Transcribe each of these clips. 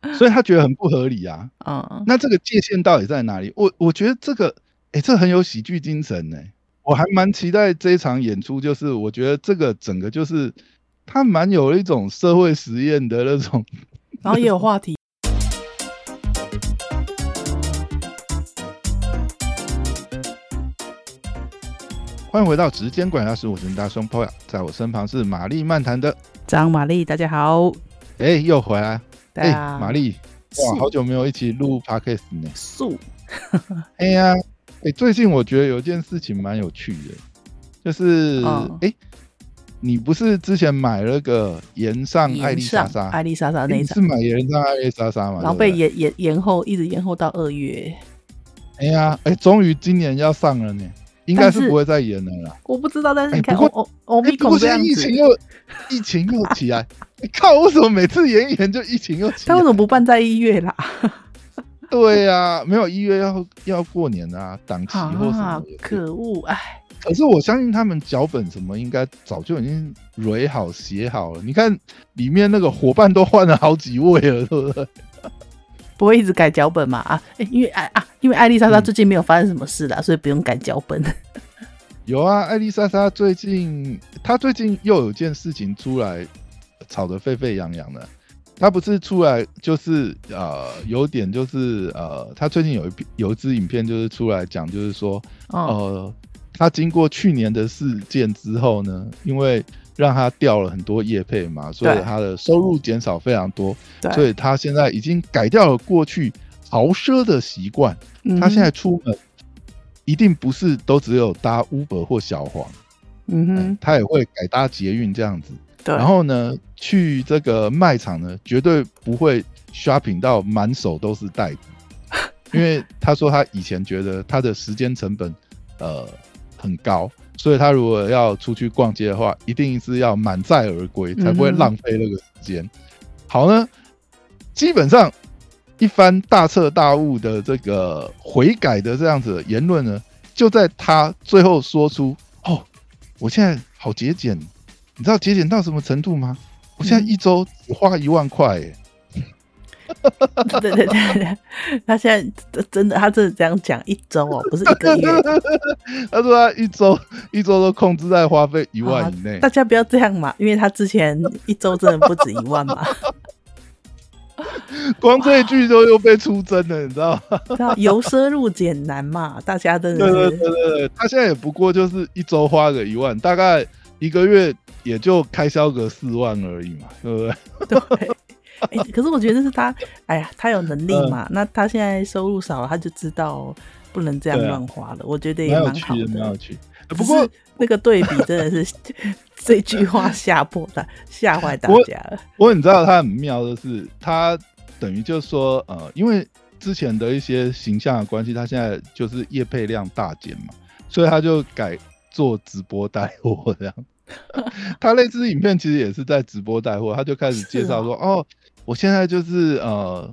所以他觉得很不合理啊。嗯，那这个界限到底在哪里？我我觉得这个，哎，这很有喜剧精神呢。我还蛮期待这一场演出，就是我觉得这个整个就是他蛮有一种社会实验的那种，然后也有话题。欢迎回到直间管大师，我是大双 Poya，在我身旁是玛丽漫谈的张玛丽，大家好。哎，又回来。哎，玛丽，哇，好久没有一起录 Podcast 呢。素。哎呀。哎，最近我觉得有件事情蛮有趣的，就是哎，你不是之前买了个延上艾丽莎莎，艾丽莎莎那一是买延上艾丽莎莎嘛？然后被延延延后，一直延后到二月。哎呀，哎，终于今年要上了呢，应该是不会再演了啦。我不知道，但是你看，我我我没不现在疫情又疫情又起来，你靠，为什么每次演一演就疫情又起？他为什么不办在一月啦？对呀，没有一月要要过年啊，档期或什么。可恶，哎！可是我相信他们脚本什么应该早就已经蕊好写好了。你看里面那个伙伴都换了好几位了，对不对？不会一直改脚本嘛？啊，因为艾啊，因为艾丽莎莎最近没有发生什么事啦，所以不用改脚本。有啊，艾丽莎莎最近她最近又有件事情出来，吵得沸沸扬扬的。她不是出来就是呃有点就是呃她最近有一有一支影片就是出来讲就是说呃她经过去年的事件之后呢，因为让他掉了很多业配嘛，所以他的收入减少非常多，所以他现在已经改掉了过去豪奢的习惯，他现在出门一定不是都只有搭 Uber 或小黄，嗯哼，他也会改搭捷运这样子。然后呢，去这个卖场呢，绝对不会 shopping 到满手都是袋子，因为他说他以前觉得他的时间成本呃很高，所以他如果要出去逛街的话，一定是要满载而归，才不会浪费那个时间。好呢，基本上一番大彻大悟的这个悔改的这样子言论呢，就在他最后说出：“哦，我现在好节俭。”你知道节俭到什么程度吗？我现在一周只花一万块，哎。对对对对，他现在真的，他真的这样讲，一周哦，不是一个月。他说他一周一周都控制在花费一万以内。大家不要这样嘛，因为他之前一周真的不止一万嘛。光这一句就又被出征了，你知道吗？由奢入俭难嘛，大家真的是。对对对对，他现在也不过就是一周花个一万，大概一个月。也就开销个四万而已嘛，对不对？对。哎，可是我觉得是他，哎呀，他有能力嘛。那他现在收入少了，他就知道不能这样乱花了。我觉得也蛮好的，蛮有趣。不过那个对比真的是 这句话吓破他，吓坏大家了。不过你知道他很妙的是，他等于就是说，呃，因为之前的一些形象的关系，他现在就是业配量大减嘛，所以他就改做直播带货这样。他那支影片其实也是在直播带货，他就开始介绍说：“哦，我现在就是呃，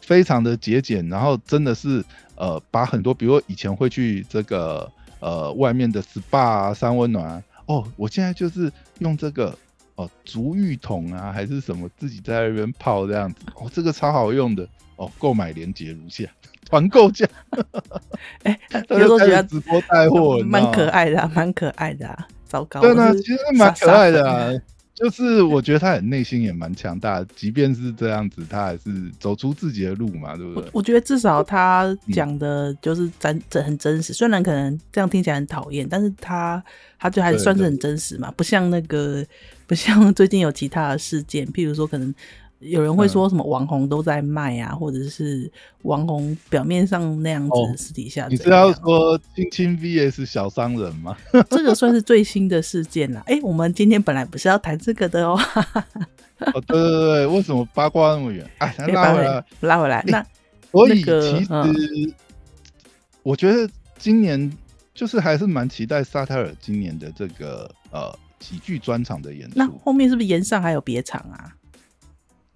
非常的节俭，然后真的是呃，把很多，比如以前会去这个呃外面的 SPA 啊、三温暖啊，哦，我现在就是用这个哦足浴桶啊，还是什么自己在那边泡这样子，哦，这个超好用的哦，购买链接如下，团购价。哎，有时候觉得直播带货蛮可爱的，蛮可爱的。”糟糕，对呢，其实蛮可爱的啊。就是我觉得他很内心也蛮强大，即便是这样子，他还是走出自己的路嘛，对不对？我觉得至少他讲的就是真真很真实，虽然可能这样听起来很讨厌，但是他他就还算是很真实嘛，不像那个 不像最近有其他的事件，譬如说可能。有人会说什么网红都在卖啊，或者是网红表面上那样子，私底下你是要说亲亲 VS 小商人吗？这个算是最新的事件了。哎，我们今天本来不是要谈这个的哦。哦，对对对，为什么八卦那么远？哎，拉回来，拉回来。那所以其实我觉得今年就是还是蛮期待沙泰尔今年的这个呃喜剧专场的演出。那后面是不是延上还有别场啊？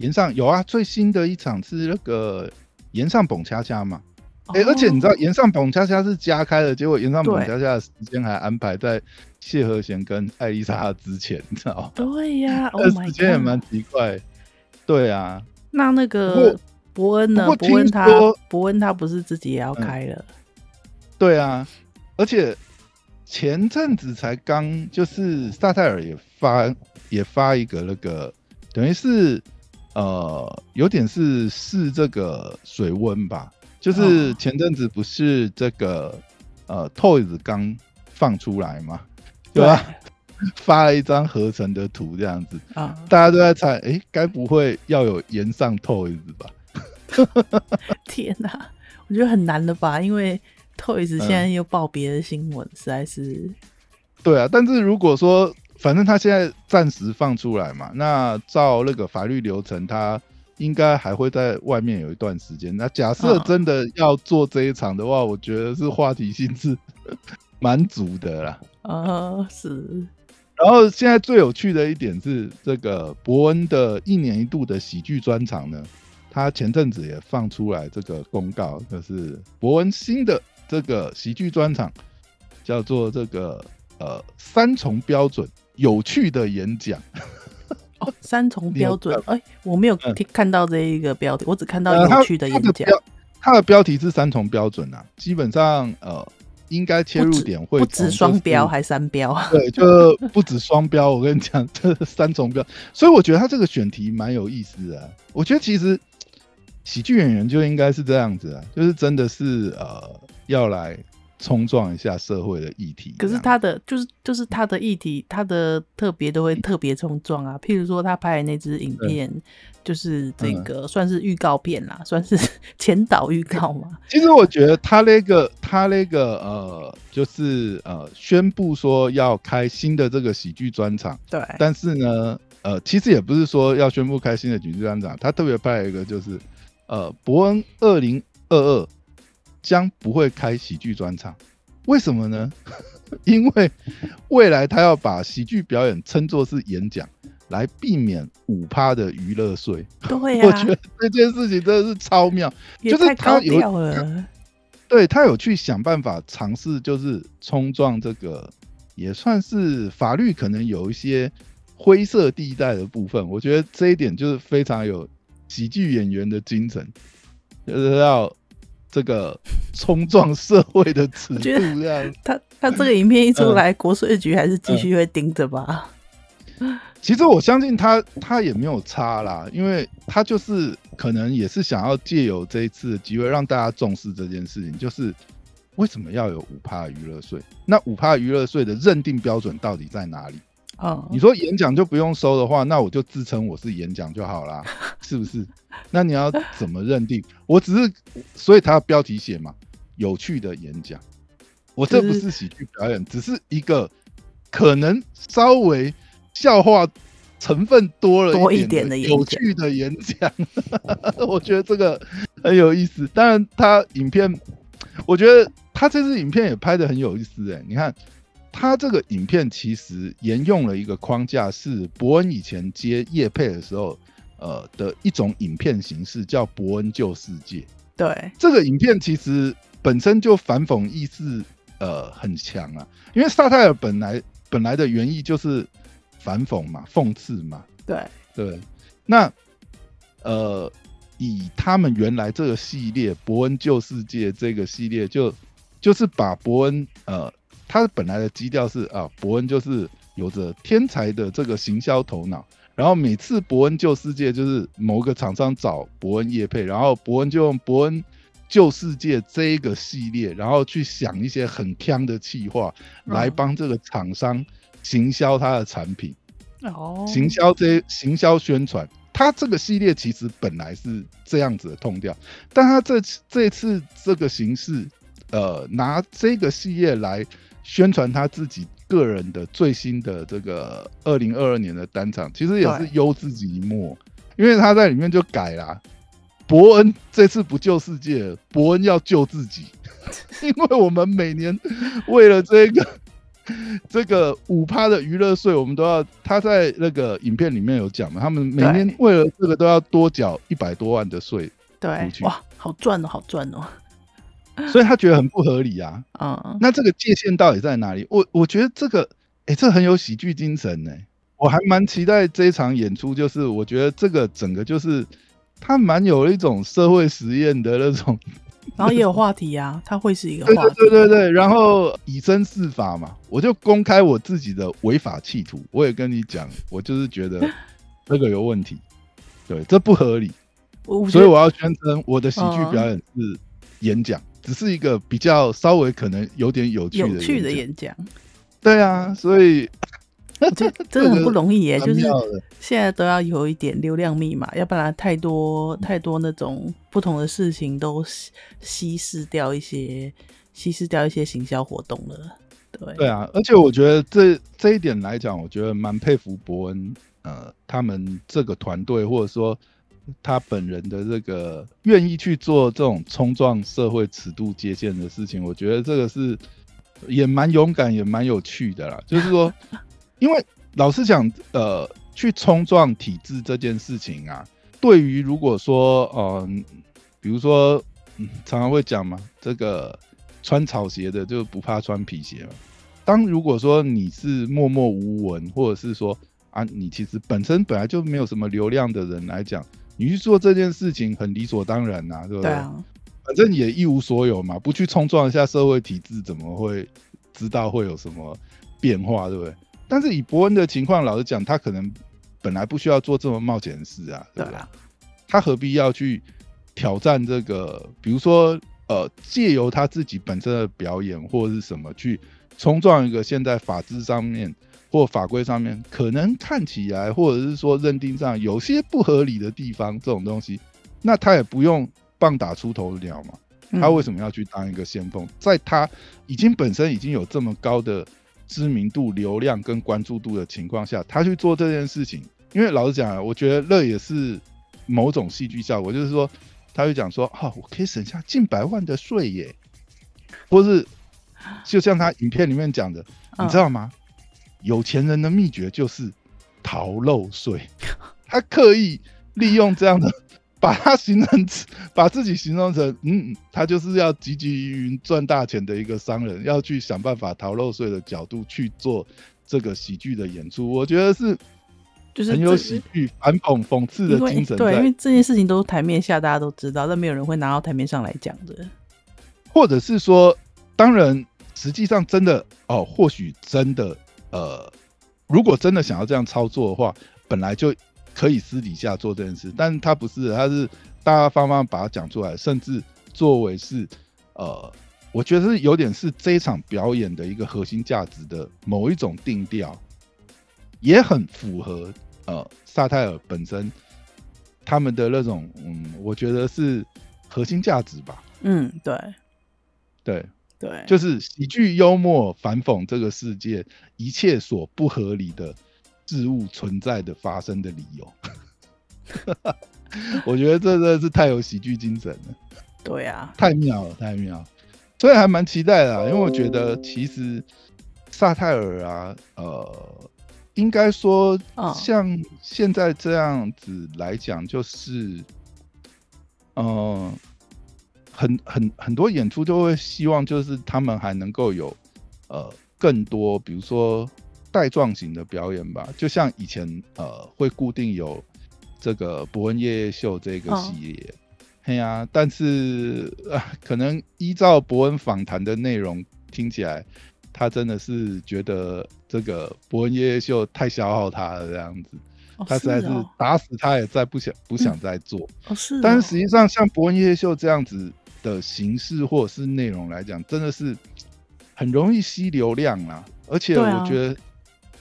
岩上有啊，最新的一场是那个岩上蹦恰恰嘛，哎，而且你知道岩上蹦恰恰是加开的，结果岩上蹦恰恰的时间还安排在谢和弦跟艾丽莎之前，你知道吗？对呀，这时间也蛮奇怪。对啊，那那个伯恩呢？伯恩他伯恩他不是自己也要开了？对啊，而且前阵子才刚就是萨泰尔也发也发一个那个，等于是呃有点是试这个水温吧，就是前阵子不是这个呃 Toys 刚放出来嘛，对吧？发了一张合成的图，这样子啊，大家都在猜，哎，该不会要有岩上 Toys 吧？天哪，我觉得很难的吧，因为 Toys 现在又报别的新闻，实在是。对啊，但是如果说，反正他现在暂时放出来嘛，那照那个法律流程，他应该还会在外面有一段时间。那假设真的要做这一场的话，我觉得是话题性是蛮足的啦。啊，是。然后现在最有趣的一点是，这个伯恩的一年一度的喜剧专场呢，他前阵子也放出来这个公告，就是伯恩新的这个喜剧专场叫做这个呃三重标准有趣的演讲。哦，三重标准，哎，我没有看到这一个标题，我只看到有趣的演讲。它的标题是三重标准啊，基本上呃。应该切入点会不止双标还三标，对，就不止双标。我跟你讲，这三重标，所以我觉得他这个选题蛮有意思的。我觉得其实喜剧演员就应该是这样子啊，就是真的是呃要来。冲撞一下社会的议题，可是他的就是就是他的议题，他的特别都会特别冲撞啊。譬如说他拍的那支影片，就是这个算是预告片啦，算是 前导预告嘛。其实我觉得他那个他那个呃，就是呃宣布说要开新的这个喜剧专场，对。但是呢，呃，其实也不是说要宣布开新的喜剧专场，他特别拍一个就是呃伯恩二零二二。将不会开喜剧专场，为什么呢？因为未来他要把喜剧表演称作是演讲，来避免五趴的娱乐税。对呀，我觉得这件事情真的是超妙，就是他有，对他有去想办法尝试，就是冲撞这个，也算是法律可能有一些灰色地带的部分。我觉得这一点就是非常有喜剧演员的精神，就是要。这个冲撞社会的尺度，这样他他这个影片一出来，国税局还是继续会盯着吧？其实我相信他他也没有差啦，因为他就是可能也是想要借由这一次的机会，让大家重视这件事情，就是为什么要有五趴娱乐税？那五趴娱乐税的认定标准到底在哪里？哦，你说演讲就不用收的话，那我就自称我是演讲就好啦，是不是？那你要怎么认定？我只是，所以他标题写嘛，有趣的演讲。我这不是喜剧表演，只是一个可能稍微笑话成分多了多一点的有趣的演讲。我觉得这个很有意思。当然，他影片，我觉得他这支影片也拍的很有意思。哎，你看。他这个影片其实沿用了一个框架，是伯恩以前接叶配的时候，呃的一种影片形式，叫伯恩救世界。对，这个影片其实本身就反讽意识呃很强啊，因为萨泰尔本来本来的原意就是反讽嘛，讽刺嘛。对对，那呃以他们原来这个系列伯恩救世界这个系列，就就是把伯恩呃。他本来的基调是啊，伯恩就是有着天才的这个行销头脑，然后每次伯恩救世界就是某个厂商找伯恩叶配，然后伯恩就用伯恩救世界这一个系列，然后去想一些很强的企划来帮这个厂商行销他的产品，哦，行销这行销宣传，他这个系列其实本来是这样子的痛调，但他这次这次这个形式，呃，拿这个系列来。宣传他自己个人的最新的这个二零二二年的单场，其实也是优自己一默，因为他在里面就改了，伯恩这次不救世界，伯恩要救自己，因为我们每年为了这个 这个五趴的娱乐税，我们都要他在那个影片里面有讲嘛，他们每年为了这个都要多缴一百多万的税，对，哇，好赚哦，好赚哦。所以他觉得很不合理啊，嗯，那这个界限到底在哪里？我我觉得这个，哎，这很有喜剧精神呢。我还蛮期待这一场演出，就是我觉得这个整个就是他蛮有一种社会实验的那种，然后也有话题啊，它会是一个对话题。对对对对，然后以身试法嘛，我就公开我自己的违法企图，我也跟你讲，我就是觉得 这个有问题，对，这不合理，所以我要宣称我的喜剧嗯表演是演讲，只是一个比较稍微可能有点有趣的有趣的演演讲，对啊，所以 这真的很不容易耶，就是现在都要有一点流量密码，要不然太多太多那种不同的事情都稀稀释掉一些稀释掉一些行销活动了。对。对啊，而且我觉得这这一点来讲，我觉得蛮佩服伯恩，呃，他们这个团队或者说他本人的这个愿意去做这种冲撞社会尺度界限的事情，我觉得这个是也蛮勇敢，也蛮有趣的啦。就是说，因为老实讲，呃，去冲撞体制这件事情啊，对于如果说，呃，比如说，嗯，常常会讲嘛，这个穿草鞋的就不怕穿皮鞋嘛。当如果说你是默默无闻，或者是说啊，你其实本身本来就没有什么流量的人来讲，你去做这件事情很理所当然呐、对不对啊，反正也一无所有嘛，不去冲撞一下社会体制，怎么会知道会有什么变化，对不对？但是以伯恩的情况，老实讲，他可能本来不需要做这么冒险的事啊，对不对？对啊，他何必要去挑战这个？比如说，呃，借由他自己本身的表演或者是什么去冲撞一个现在法制上面或法规上面可能看起来或者是说认定上有些不合理的地方，这种东西，那他也不用棒打出头鸟嘛。嗯他为什么要去当一个先锋？在他已经本身已经有这么高的知名度、流量跟关注度的情况下，他去做这件事情，因为老实讲啊，我觉得那也是某种戏剧效果，就是说他会讲说，啊，我可以省下近百万的税耶，或是就像他影片里面讲的，你知道吗？有钱人的秘诀就是逃漏税，他刻意利用这样的，把他形容，把自己形容成，嗯，他就是要积极于赚大钱的一个商人，要去想办法逃漏税的角度去做这个喜剧的演出，我觉得是就是很有喜剧反讽讽刺的精神对，因为，这件事情都是台面下大家都知道，但没有人会拿到台面上来讲的。或者是说，当然，实际上真的哦，或许真的呃，如果真的想要这样操作的话，本来就可以私底下做这件事，但是他不是，他是大大方方把它讲出来，甚至作为是呃，我觉得是有点是这一场表演的一个核心价值的某一种定调，也很符合呃萨泰尔本身他们的那种嗯，我觉得是核心价值吧，嗯，对对。对，就是喜剧幽默反讽这个世界一切所不合理的事物存在的发生的理由。我觉得这真的是太有喜剧精神了，对啊，太妙了，太妙了。所以还蛮期待的啊、因为我觉得其实萨泰尔啊，呃，应该说嗯像现在这样子来讲，就是，呃，很很很多演出都会希望，就是他们还能够有呃更多，比如说带状型的表演吧，就像以前呃会固定有这个伯恩夜夜秀这个嗯系列。嘿呀、但是啊，可能依照伯恩访谈的内容听起来，他真的是觉得这个伯恩夜夜秀太消耗他了，这样子，哦他实在是哦打死他也再不想不想再做。哦是哦，但是实际上，像伯恩夜夜秀这样子的形式或者是内容来讲，真的是很容易吸流量啦。而且我觉得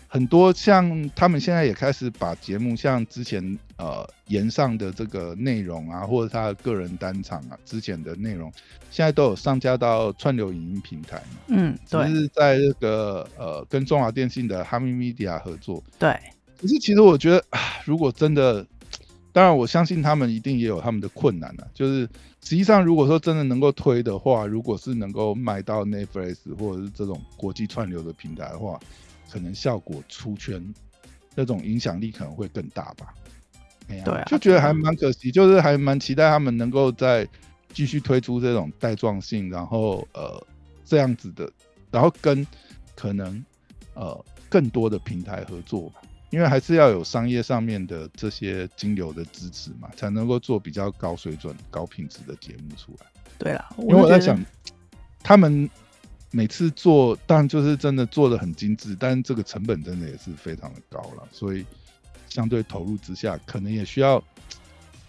很多像他们现在也开始把节目，像之前呃延上的这个内容啊，或者他的个人单场啊，之前的内容，现在都有上架到串流影音平台嘛。嗯，只对是在这个呃跟中华电信的哈密 Media 合作，对，可是其实我觉得，啊如果真的，当然我相信他们一定也有他们的困难啊。就是实际上，如果说真的能够推的话，如果是能够卖到 Netflix 或者是这种国际串流的平台的话，可能效果出圈那种影响力可能会更大吧。哎呀对啊就觉得还蛮可惜，就是还蛮期待他们能够再继续推出这种带状性，然后呃这样子的，然后跟可能呃更多的平台合作吧。因为还是要有商业上面的这些金流的支持嘛，才能够做比较高水准、高品质的节目出来。对啦，因为我在想，他们每次做，当然就是真的做的很精致，但是这个成本真的也是非常的高了，所以相对投入之下，可能也需要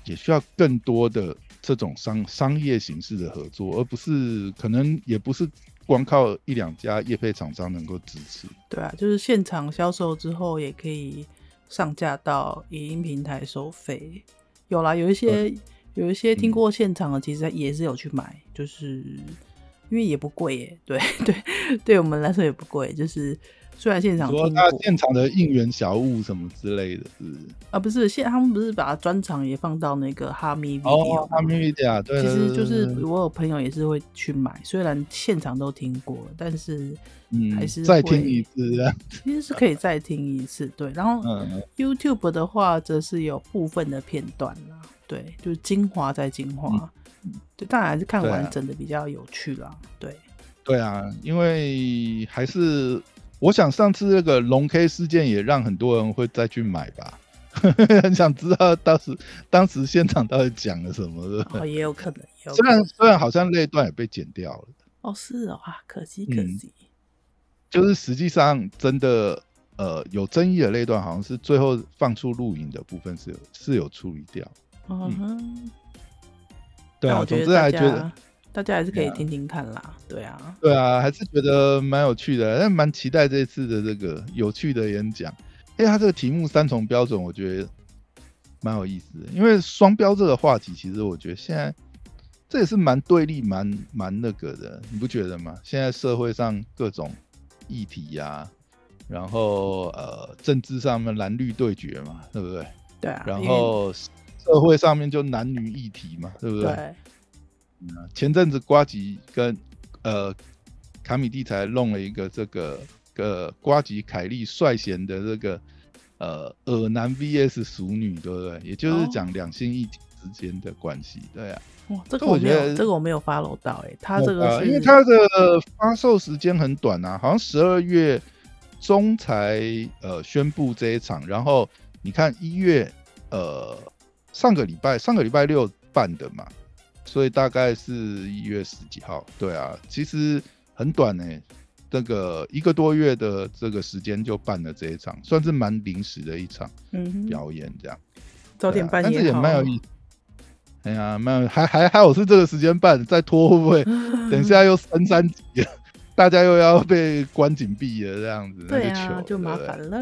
也需要更多的这种商商业形式的合作，而不是可能也不是。光靠一两家业配厂商能够支持，对啊，就是现场销售之后也可以上架到影音平台收费。有啦，有一些有一些听过现场的，其实也是有去买，就是因为也不贵耶。对 对，对我们来说也不贵，就是。虽然现场听过现场的应援小物什么之类的，是啊，不是现他们不是把专场也放到那个哈密 video，哈密 video，对，其实就是我有朋友也是会去买，虽然现场都听过，但是嗯，还是再听一次，其实是可以再听一次，对。然后 YouTube 的话，则是有部分的片段啦，对，就是精华在精华，对，当然还是看完整的比较有趣啦，对。对啊，因为还是。我想上次那个龙 K 事件也让很多人会再去买吧，很想知道当时当时现场到底讲了什么的。哦，也有可能。虽然虽然好像那段也被剪掉了。哦，是哦，啊，可惜可惜。就是实际上真的呃有争议的那段，好像是最后放出录影的部分是有是有处理掉。嗯哼。对啊，总之还觉得。大家还是可以听听看啦，对啊，对啊，还是觉得蛮有趣的，但蛮期待这次的这个有趣的演讲。因为他这个题目三重标准，我觉得蛮有意思的。因为双标这个话题，其实我觉得现在这也是蛮对立、蛮蛮那个的，你不觉得吗？现在社会上各种议题呀，然后呃，政治上面蓝绿对决嘛，对不对？对啊。然后社会上面就男女议题嘛，对不对？对。前阵子瓜吉跟呃卡米蒂才弄了一个这个呃瓜吉凯利率先的这个呃耳男 VS 熟女，对不对？也就是讲两性议题之间的关系，对啊。哇，这个我觉得这个我没有 follow 到，哎，他这个因为他的发售时间很短啊，好像十二月中才呃宣布这一场，然后你看一月呃上个礼拜上个礼拜六办的嘛。所以大概是一月十几号，对啊，其实很短呢，这个一个多月的这个时间就办了这一场，算是蛮临时的一场表演，这样。早点办，但是也蛮有意思。哎呀，蛮还还还好是这个时间办，再拖会不会？等一下又升三级了，大家又要被关紧闭了这样子，对啊，就麻烦了。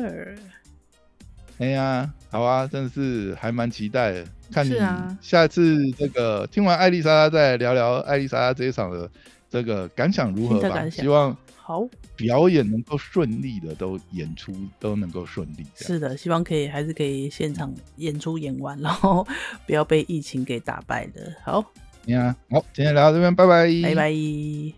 哎呀，好啊，真的是还蛮期待的。看你下次这个听完艾丽莎拉再聊聊艾丽莎拉这一场的这个感想如何吧。希望好表演能够顺利的都演出都能够顺利。是的，希望可以还是可以现场演出演完，然后不要被疫情给打败的。好，你好，好，今天聊到这边，拜拜，拜拜。